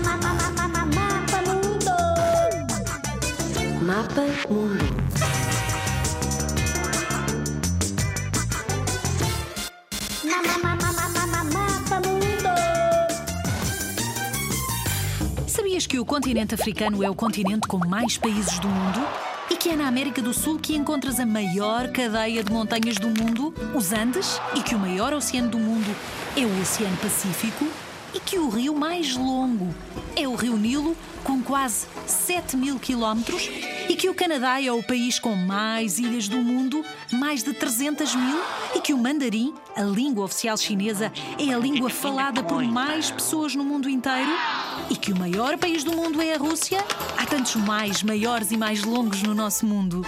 Mapa Mundo. Mapa Mundo. Mapa Mundo. Sabias que o continente africano é o continente com mais países do mundo? E que é na América do Sul que encontras a maior cadeia de montanhas do mundo, os Andes, e que o maior oceano do mundo é o Oceano Pacífico? E que o rio mais longo é o Rio Nilo, com quase 7 mil quilómetros? E que o Canadá é o país com mais ilhas do mundo, mais de 300 mil? E que o mandarim, a língua oficial chinesa, é a língua falada por mais pessoas no mundo inteiro? E que o maior país do mundo é a Rússia? Há tantos mais maiores e mais longos no nosso mundo.